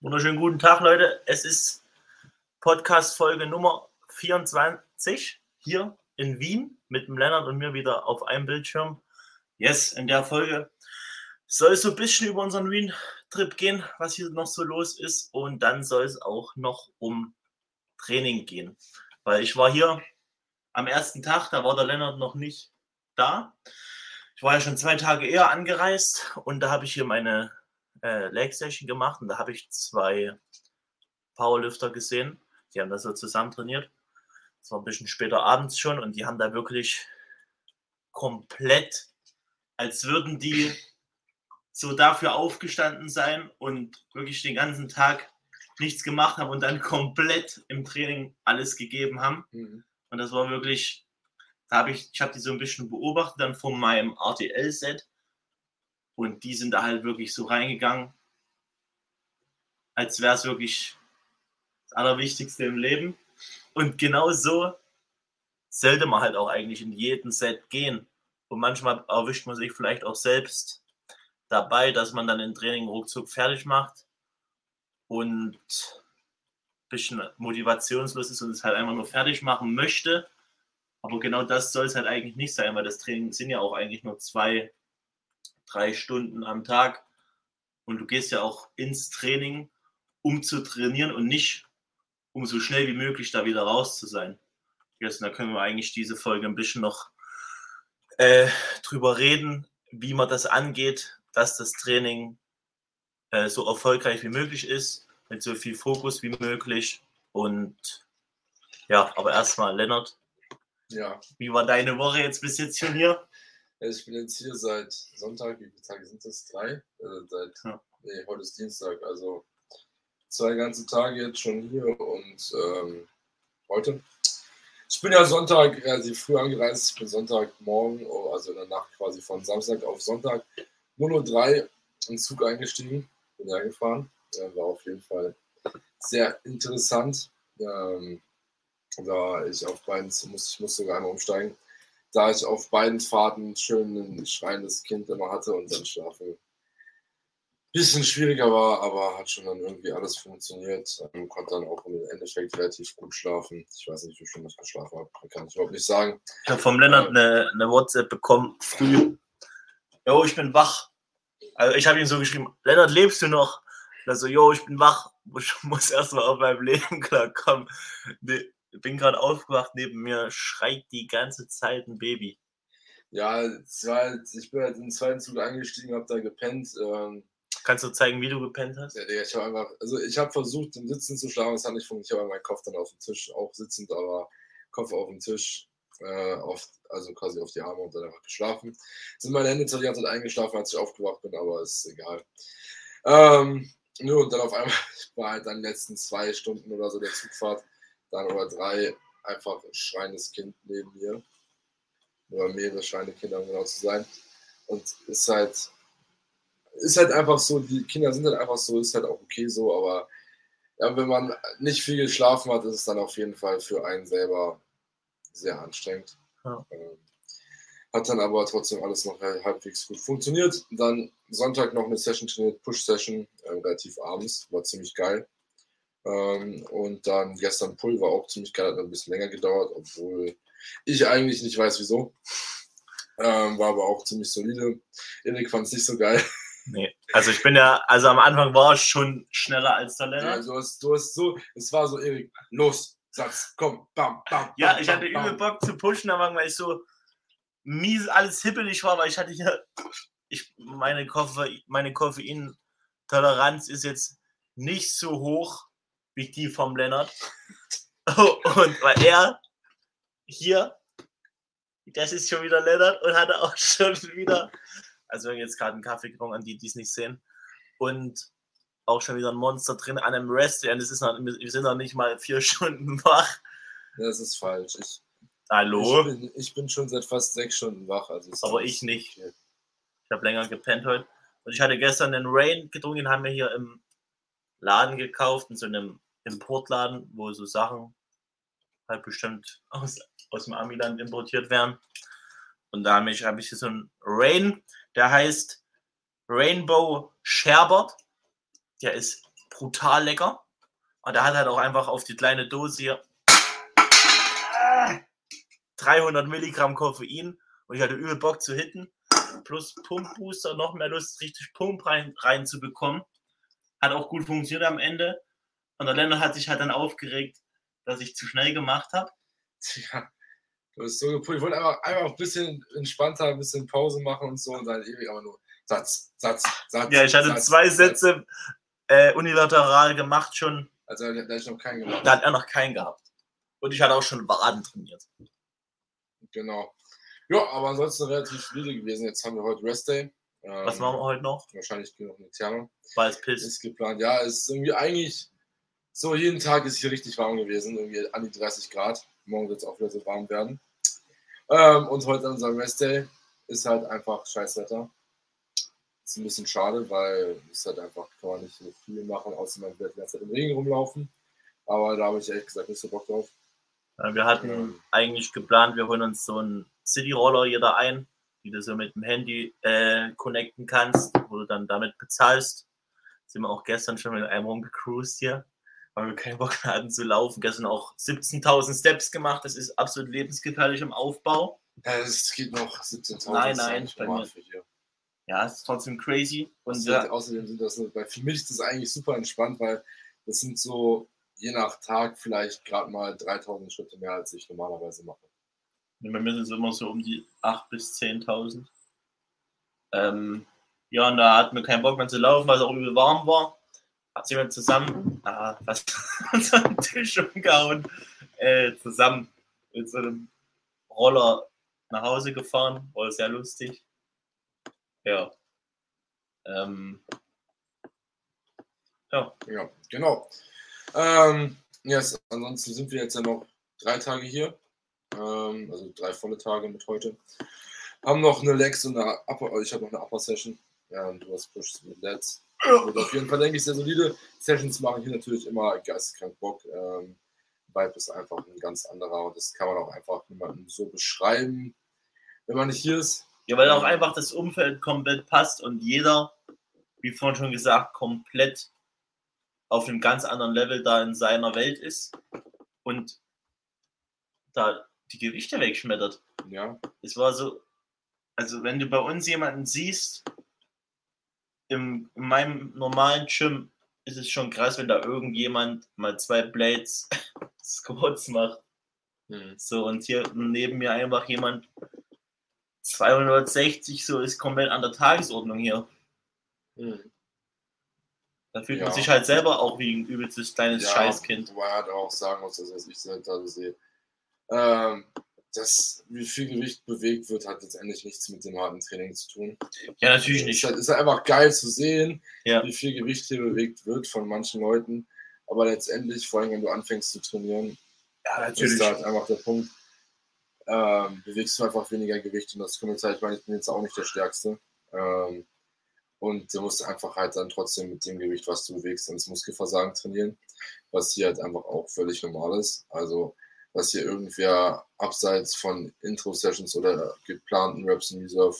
Wunderschönen guten Tag, Leute. Es ist Podcast-Folge Nummer 24 hier in Wien mit dem Lennart und mir wieder auf einem Bildschirm. Yes, in der Folge soll es so ein bisschen über unseren Wien-Trip gehen, was hier noch so los ist. Und dann soll es auch noch um Training gehen. Weil ich war hier am ersten Tag, da war der Lennart noch nicht da. Ich war ja schon zwei Tage eher angereist und da habe ich hier meine äh, Leg Session gemacht und da habe ich zwei Powerlifter gesehen. Die haben da so zusammen trainiert. Das war ein bisschen später abends schon und die haben da wirklich komplett, als würden die so dafür aufgestanden sein und wirklich den ganzen Tag nichts gemacht haben und dann komplett im Training alles gegeben haben. Mhm. Und das war wirklich, da habe ich, ich habe die so ein bisschen beobachtet dann von meinem RTL-Set und die sind da halt wirklich so reingegangen, als wäre es wirklich das Allerwichtigste im Leben. Und genau so sollte man halt auch eigentlich in jedem Set gehen. Und manchmal erwischt man sich vielleicht auch selbst dabei, dass man dann im Training ruckzuck fertig macht und ein bisschen motivationslos ist und es halt einfach nur fertig machen möchte. Aber genau das soll es halt eigentlich nicht sein, weil das Training sind ja auch eigentlich nur zwei, drei Stunden am Tag. Und du gehst ja auch ins Training, um zu trainieren und nicht, um so schnell wie möglich da wieder raus zu sein. Yes, da können wir eigentlich diese Folge ein bisschen noch äh, drüber reden, wie man das angeht, dass das Training äh, so erfolgreich wie möglich ist, mit so viel Fokus wie möglich. Und ja, aber erstmal, Lennart. Ja. Wie war deine Woche jetzt bis jetzt schon hier? Ich bin jetzt hier seit Sonntag, wie viele Tage sind das? Drei? Äh, seit, ja. Nee, heute ist Dienstag, also zwei ganze Tage jetzt schon hier und ähm, heute. Ich bin ja Sonntag relativ früh angereist. Ich bin Sonntagmorgen, oh, also in der Nacht quasi von Samstag auf Sonntag 0.03 Uhr im Zug eingestiegen, bin ja gefahren. Ja, war auf jeden Fall sehr interessant. Ähm, da ich auf beiden, muss, ich muss sogar einmal umsteigen, da ich auf beiden Fahrten schön ein schreiendes Kind immer hatte und dann schlafen bisschen schwieriger war, aber hat schon dann irgendwie alles funktioniert. Ähm, konnte dann auch im Endeffekt relativ gut schlafen. Ich weiß nicht, wie viel ich geschlafen habe, kann ich überhaupt nicht sagen. Ich habe vom Lennart eine, eine WhatsApp bekommen, früh. Jo, ich bin wach. Also ich habe ihm so geschrieben, Lennart, lebst du noch? Also, jo, ich bin wach. Ich muss erstmal auf meinem Leben klarkommen. Nee, bin gerade aufgewacht, neben mir schreit die ganze Zeit ein Baby. Ja, halt, ich bin halt in den zweiten Zug eingestiegen, habe da gepennt. Ähm, Kannst du zeigen, wie du gepennt hast? Ja, Digga, ich habe einfach, also ich habe versucht, im Sitzen zu schlafen, es hat nicht funktioniert. Ich habe meinen Kopf dann auf dem Tisch, auch sitzend, aber Kopf auf dem Tisch, äh, auf, also quasi auf die Arme und dann einfach geschlafen. Sind meine Hände zwar die ganze Zeit eingeschlafen, als ich aufgewacht bin, aber ist egal. Ähm, nur und dann auf einmal war halt dann die letzten zwei Stunden oder so der Zugfahrt dann oder drei einfach ein schreiendes Kind neben mir. Oder mehrere schreiende Kinder, um genau zu sein. Und ist halt, ist halt einfach so, die Kinder sind halt einfach so, ist halt auch okay so, aber ja, wenn man nicht viel geschlafen hat, ist es dann auf jeden Fall für einen selber sehr anstrengend. Ja. Ähm, hat dann aber trotzdem alles noch halbwegs gut funktioniert. Dann Sonntag noch eine Session trainiert, Push-Session, äh, relativ abends, war ziemlich geil. Ähm, und dann gestern Pull war auch ziemlich geil, hat ein bisschen länger gedauert, obwohl ich eigentlich nicht weiß wieso. Ähm, war aber auch ziemlich solide. Erik fand es nicht so geil. Nee, also ich bin ja, also am Anfang war ich schon schneller als der Lennart. Ja, du hast, du hast so, es war so, Erik, los, sag's, komm, bam, bam. Ja, bam, ich hatte bam, übel Bock zu pushen, aber weil ich so mies alles hippelig war, weil ich hatte ja, ich, meine, Koffein, meine Koffeintoleranz ist jetzt nicht so hoch wie die vom Lennart. Und weil er hier, das ist schon wieder Lennart und hatte auch schon wieder, also jetzt gerade einen Kaffee getrunken, an die, die es nicht sehen. Und auch schon wieder ein Monster drin an einem Rest. Und es ist noch, wir sind noch nicht mal vier Stunden wach. Das ist falsch. Ich, Hallo? Ich bin, ich bin, schon seit fast sechs Stunden wach. Also Aber ich nicht. Viel. Ich habe länger gepennt heute. Und ich hatte gestern den Rain getrunken, den haben wir hier im Laden gekauft, in so einem Importladen, wo so Sachen halt bestimmt aus, aus dem Amiland importiert werden. Und da habe ich, hab ich hier so einen Rain, der heißt Rainbow Sherbert. Der ist brutal lecker. Und der hat halt auch einfach auf die kleine Dose hier 300 Milligramm Koffein und ich hatte übel Bock zu hitten. Plus Pumpbooster, noch mehr Lust, richtig Pump rein, reinzubekommen. Hat auch gut funktioniert am Ende. Und der Länder hat sich halt dann aufgeregt, dass ich zu schnell gemacht habe. Ja, du bist so gepult. Ich wollte einfach, einfach ein bisschen entspannter, ein bisschen Pause machen und so und dann ewig aber nur Satz, Satz, Satz. Ja, ich hatte Satz, zwei. Sätze äh, unilateral gemacht schon. Also da, da ich noch keinen gemacht. Da hat er noch keinen gehabt. Und ich hatte auch schon Waden trainiert. Genau. Ja, aber ansonsten relativ solide gewesen. Jetzt haben wir heute Rest Day. Ähm, Was machen wir heute noch? Wahrscheinlich genug eine Therme. Weil es pisst. Ist geplant. Ja, es ist irgendwie eigentlich so, jeden Tag ist hier richtig warm gewesen. Irgendwie an die 30 Grad. Morgen wird es auch wieder so warm werden. Ähm, und heute unser Rest Day ist halt einfach Scheißwetter. Ist ein bisschen schade, weil es halt einfach, kann man nicht so viel machen, außer man wird die ganze Zeit im Regen rumlaufen. Aber da habe ich ehrlich gesagt nicht so Bock drauf. Äh, Wir hatten Ähm. eigentlich geplant, wir holen uns so einen City-Roller jeder ein, die du so mit dem Handy äh, connecten kannst, wo du dann damit bezahlst. Sind wir auch gestern schon mit einem rumgecruised hier, weil wir keinen Bock mehr hatten zu laufen. Gestern auch 17.000 Steps gemacht. Das ist absolut lebensgefährlich im Aufbau. Ja, es geht noch 17.000. Nein, nein, bei mir-. Ja, es ist trotzdem crazy. Und ja, außerdem sind das, weil für mich ist das eigentlich super entspannt, weil das sind so je nach Tag vielleicht gerade mal 3000 Schritte mehr, als ich normalerweise mache. bei mir sind es immer so um die 8.000 bis 10.000. Ähm, ja, und da hatten wir keinen Bock mehr zu laufen, weil es auch übel warm war. Hat jemand zusammen, ah, was, unseren Tisch umgehauen, äh, zusammen mit so einem Roller nach Hause gefahren. War sehr lustig. Ja. Ähm, ja, Ja, genau. Ähm, yes, ansonsten sind wir jetzt ja noch drei Tage hier. Ähm, also drei volle Tage mit heute. Haben noch eine Lex und eine Upper, ich habe noch eine Upper Session. Ja, und du hast Push mit Lets. Wird auf jeden Fall, denke ich, sehr solide. Sessions machen hier natürlich immer geisteskrank Bock. Ähm, Vibe ist einfach ein ganz anderer und das kann man auch einfach niemandem so beschreiben, wenn man nicht hier ist. Ja, weil auch einfach das Umfeld komplett passt und jeder, wie vorhin schon gesagt, komplett auf einem ganz anderen Level da in seiner Welt ist und da die Gewichte wegschmettert. Ja, Es war so, also wenn du bei uns jemanden siehst, im, in meinem normalen Gym ist es schon krass, wenn da irgendjemand mal zwei Blades Squats macht. hm. So, und hier neben mir einfach jemand 260, so ist komplett an der Tagesordnung hier. Hm. Da fühlt Ja. man sich halt selber auch wie ein übelstes kleines Ja, Scheißkind. Wobei er halt auch sagen muss, dass ich da sehe. Ähm, das, wie viel Gewicht bewegt wird, hat letztendlich nichts mit dem harten Training zu tun. Ja, natürlich Es nicht. halt, ist einfach geil zu sehen, Ja. wie viel Gewicht hier bewegt wird von manchen Leuten. Aber letztendlich, vor allem wenn du anfängst zu trainieren, Ja, ist halt einfach der Punkt, ähm, bewegst du einfach weniger Gewicht und das kommt jetzt halt, ich meine, ich bin jetzt auch nicht der Stärkste. Ähm, und du musst einfach halt dann trotzdem mit dem Gewicht, was du bewegst, ins Muskelversagen trainieren, was hier halt einfach auch völlig normal ist. Also, was hier irgendwer abseits von Intro-Sessions oder geplanten Reps in Reserve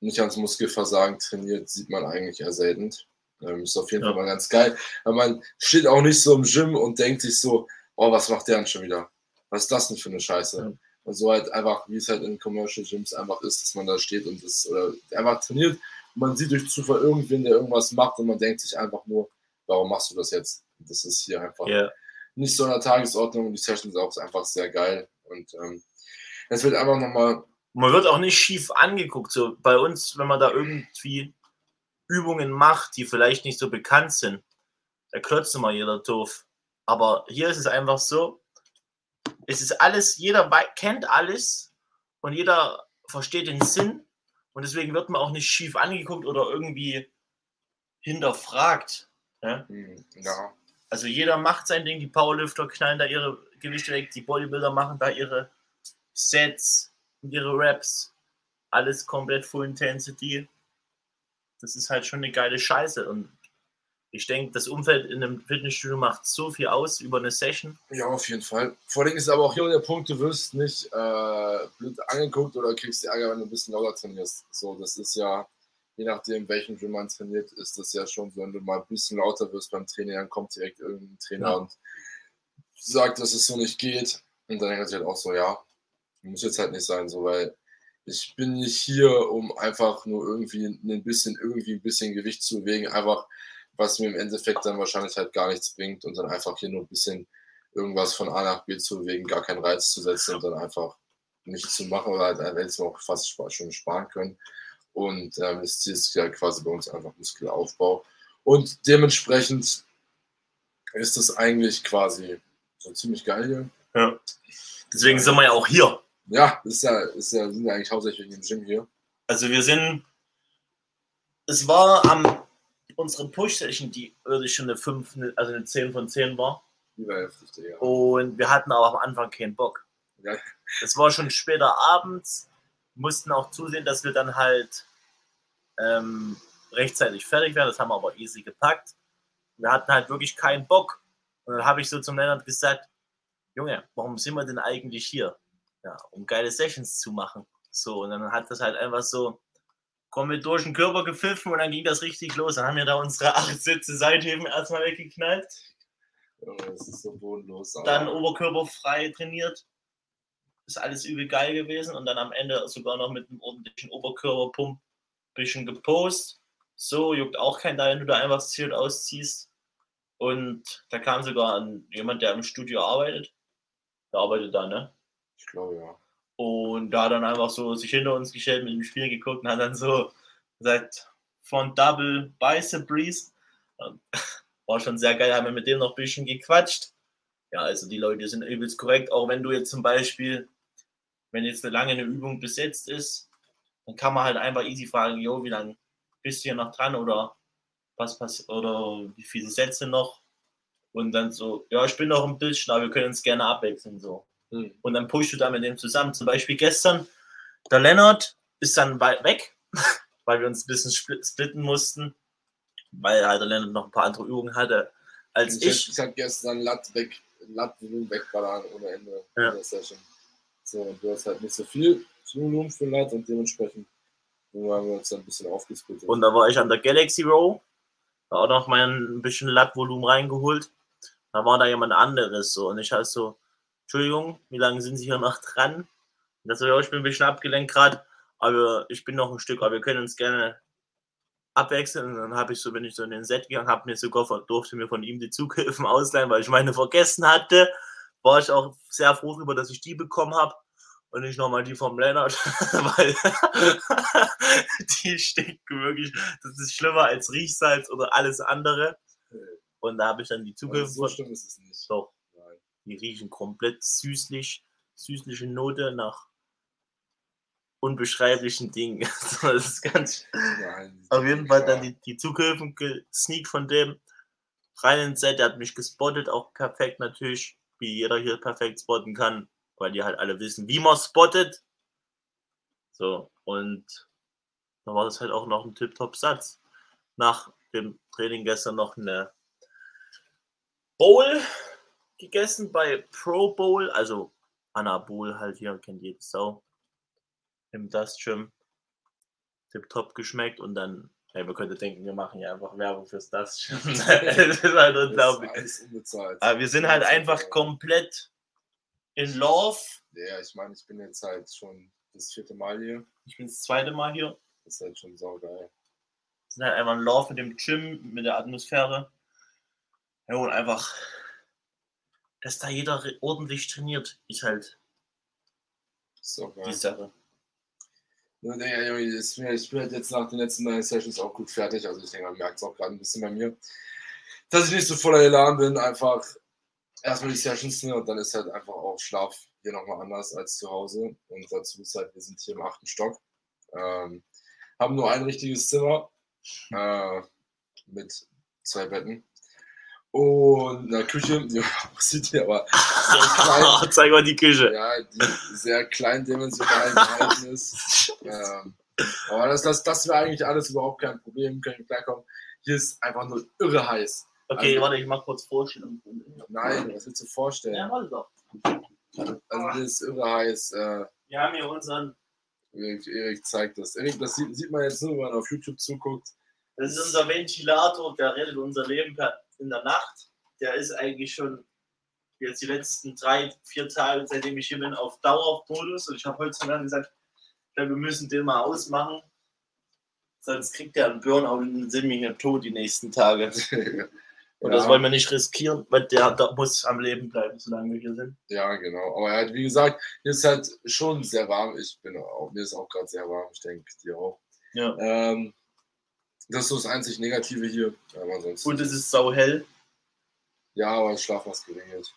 nicht ans Muskelversagen trainiert, sieht man eigentlich eher selten. Ähm, ist auf jeden Ja. Fall mal ganz geil. Aber man steht auch nicht so im Gym und denkt sich so, oh, was macht der denn schon wieder? Was ist das denn für eine Scheiße? Ja. Und so halt einfach, wie es halt in Commercial Gyms einfach ist, dass man da steht und das oder einfach trainiert. Und man sieht durch Zufall irgendwen, der irgendwas macht und man denkt sich einfach nur, warum machst du das jetzt? Das ist hier einfach Ja. Nicht so in der Tagesordnung und die Session ist auch einfach sehr geil. Und ähm, es wird einfach nochmal, Man wird auch nicht schief angeguckt. So bei uns, wenn man da irgendwie Übungen macht, die vielleicht nicht so bekannt sind, da klotzt immer jeder doof. Aber hier ist es einfach so, es ist alles, jeder kennt alles und jeder versteht den Sinn und deswegen wird man auch nicht schief angeguckt oder irgendwie hinterfragt. Ja? hm, ja, Also jeder macht sein Ding, die Powerlifter knallen da ihre Gewichte weg, die Bodybuilder machen da ihre Sets und ihre Raps. Alles komplett Full Intensity. Das ist halt schon eine geile Scheiße. Und ich denke, das Umfeld in einem Fitnessstudio macht so viel aus über eine Session. ja, auf jeden Fall. Vor allem ist aber auch hier der Punkt, du wirst nicht äh, blöd angeguckt oder kriegst die Ärger, wenn du ein bisschen lauter trainierst. So, das ist ja, je nachdem, welchen Gym man trainiert, ist das ja schon so, wenn du mal ein bisschen lauter wirst beim Training, dann kommt direkt irgendein Trainer Ja. und sagt, dass es so nicht geht. Und dann denkt sich halt auch so, ja, muss jetzt halt nicht sein, so, weil ich bin nicht hier, um einfach nur irgendwie ein bisschen, irgendwie ein bisschen Gewicht zu bewegen, einfach was mir im Endeffekt dann wahrscheinlich halt gar nichts bringt und dann einfach hier nur ein bisschen irgendwas von A nach B zu bewegen, gar keinen Reiz zu setzen und dann einfach nichts zu machen oder halt hätte man auch fast schon sparen können. Und ähm, das Ziel ist ja quasi bei uns einfach Muskelaufbau. Und dementsprechend ist es eigentlich quasi so ziemlich geil hier. Ja. Deswegen sind wir ja auch hier. Ja, ist ja, ist ja, sind ja eigentlich hauptsächlich im Gym hier. Also wir sind. Es war am unsere Push-Session, die ich schon eine 5, eine- also eine 10 von 10 war. Lieber heftig, Digga. Und wir hatten aber am Anfang keinen Bock. Ja. Es war schon später abends, mussten auch zusehen, dass wir dann halt ähm, rechtzeitig fertig werden. Das haben wir aber easy gepackt. Wir hatten halt wirklich keinen Bock. Und dann habe ich so zum Lennart gesagt, Junge, warum sind wir denn eigentlich hier? Ja, um geile Sessions zu machen. So, und dann hat das halt einfach so kommen durch den Körper gepfiffen und dann ging das richtig los. Dann haben wir da unsere acht Sätze Seitheben erstmal weggeknallt Junge, Das ist so bodenlos. dann oberkörperfrei trainiert. Ist alles übel geil gewesen und dann am Ende sogar noch mit einem ordentlichen Oberkörperpump bisschen gepost. So juckt auch kein da, wenn du da einfach das Shirt ausziehst. Und da kam sogar ein, jemand, der im Studio arbeitet. Der arbeitet da, ne? Ich glaube, ja. Und da hat dann einfach so sich hinter uns gestellt, mit dem Spiel geguckt und hat dann so gesagt, von Double Bicep Breeze. Und War schon sehr geil, haben wir mit dem noch ein bisschen gequatscht. Ja, also die Leute sind übelst korrekt, auch wenn du jetzt zum Beispiel, wenn jetzt eine lange eine Übung besetzt ist, dann kann man halt einfach easy fragen, jo, wie lange bist du hier noch dran oder was passiert oder wie viele Sätze noch? Und dann so, ja, ich bin noch ein bisschen, aber wir können uns gerne abwechseln so Hm. und dann pushst du da mit dem zusammen. Zum Beispiel gestern, der Lennart ist dann weit weg, weil wir uns ein bisschen split- splitten mussten, weil halt der Lennart noch ein paar andere Übungen hatte als Ich, ich. ich habe gestern Latt weg, Latt-Volumen wegballern ohne Ende Ja. der Session. So, und du hast halt nicht so viel Volumen für Latt und dementsprechend haben wir uns dann ein bisschen aufgesplittet. Und da war ich an der Galaxy Row, da auch noch mal ein bisschen Lattvolumen reingeholt. Da war da jemand anderes so und ich halt so, Entschuldigung, wie lange sind Sie hier noch dran? Und das so, ja, ich bin ein bisschen abgelenkt gerade, aber ich bin noch ein Stück, aber wir können uns gerne abwechseln. Und dann habe ich so, bin ich so in den Set gegangen, habe mir sogar durfte mir von ihm die Zughilfen ausleihen, weil ich meine vergessen hatte. War ich auch sehr froh darüber, dass ich die bekommen habe und nicht nochmal die vom Lennart, weil die stinken wirklich, das ist schlimmer als Riechsalz oder alles andere. Und da habe ich dann die Zughilfen so schlimm ist es nicht. doch, Nein. die riechen komplett süßlich, süßliche Note nach unbeschreiblichen Dingen. das ist ganz Nein, auf jeden Fall dann die, die Zughilfen gesneakt von dem rein ins Set. Der hat mich gespottet, auch perfekt natürlich, wie jeder hier perfekt spotten kann, weil die halt alle wissen, wie man spottet. So, und dann war das halt auch noch ein Tip-Top-Satz. Nach dem Training gestern noch eine Bowl gegessen bei Pro Bowl, also Anabol halt hier, kennt jede Sau. Im Dust Gym tipptopp geschmeckt und dann, ey, man könnte denken, wir machen ja einfach Werbung fürs Gym. das ist halt Das unglaublich. Aber wir sind halt einfach komplett in Love. Ja, ich meine, ich bin jetzt halt schon das vierte Mal hier. Ich bin das zweite Mal hier. Das ist halt schon saugeil. Wir sind halt einfach in Love mit dem Gym, mit der Atmosphäre. Ja, und einfach, dass da jeder ordentlich trainiert, ist halt Das geil. die Sache. Ich bin halt jetzt nach den letzten drei Sessions auch gut fertig. Also ich denke, man merkt es auch gerade ein bisschen bei mir, dass ich nicht so voller Elan bin. Einfach erstmal die Sessions ne, und dann ist halt einfach auch Schlaf hier nochmal anders als zu Hause. Und dazu ist halt, wir sind hier im achten Stock. Ähm, haben nur ein richtiges Zimmer äh, mit zwei Betten. Und einer Küche, die aussieht hier aber klein. Zeig mal die Küche. ja, die sehr kleindimensional gehalten ist. Ähm, aber das, das, das wäre eigentlich alles überhaupt kein Problem, können wir klarkommen. Hier ist einfach nur irre heiß. Okay, Also- warte, ich mach kurz Vorstellung. Nein, was willst du vorstellen? Ja, warte doch. Also hier ist irre heiß. Äh, Wir haben hier unseren Erik, Erik zeigt das. Erik, das sieht, sieht man jetzt nur, wenn man auf YouTube zuguckt. Das ist unser Ventilator, der rettet unser Leben per- in der Nacht. Der ist eigentlich schon jetzt die letzten drei, vier Tage, seitdem ich hier bin, auf Dauermodus. Und ich habe heute zu mir gesagt, glaube, wir müssen den mal ausmachen. Sonst kriegt der einen Burnout und dann sind wir hier tot die nächsten Tage. Und das Ja. wollen wir nicht riskieren, weil der, der muss am Leben bleiben, solange wir hier sind. Ja, genau. Aber halt, wie gesagt, hier ist halt schon sehr warm. Ich bin auch, mir ist auch gerade sehr warm. Ich denke, dir auch. Ja. Ähm, das ist so das einzig Negative hier. Und es ist sauhell. ja, aber das Schlafmaske geregelt.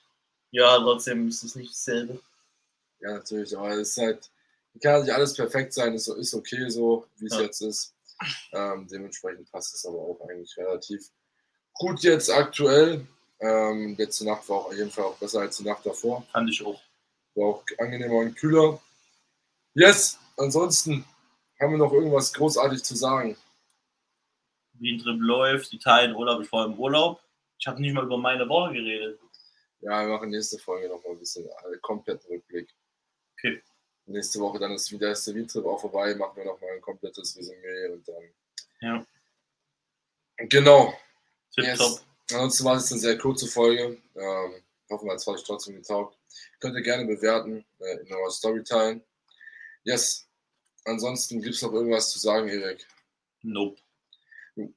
Ja, trotzdem ist es nicht dasselbe. Ja, natürlich. Aber es ist halt, kann nicht alles perfekt sein. Ist, ist okay so, wie es Ja. jetzt ist. Ähm, dementsprechend passt es aber auch eigentlich relativ gut jetzt aktuell. Ähm, letzte Nacht war auch auf jeden Fall auch besser als die Nacht davor. Fand ich auch. War auch angenehmer und kühler. Yes, ansonsten haben wir noch irgendwas großartig zu sagen. Wie ein Trip läuft, Italien, Urlaub, ich war im Urlaub. Ich habe nicht mal über meine Woche geredet. Ja, wir machen nächste Folge noch mal ein bisschen äh, kompletten Rückblick. Okay. Nächste Woche dann ist wieder der Trip auch vorbei, machen wir noch mal ein komplettes Resümee und dann. Ja. Genau. Tipptopp. Yes. Ansonsten war es eine sehr kurze Folge. Ähm, hoffen wir, es hat euch trotzdem getaugt. Könnt ihr gerne bewerten äh, in eurer Story teilen. Yes. Ansonsten gibt es noch irgendwas zu sagen, Erik. Nope.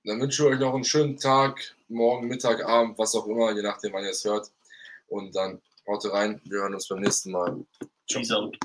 Dann wünsche ich euch noch einen schönen Tag, morgen, Mittag, Abend, was auch immer, je nachdem, wann ihr es hört. Und dann haut rein. Wir hören uns beim nächsten Mal. Out.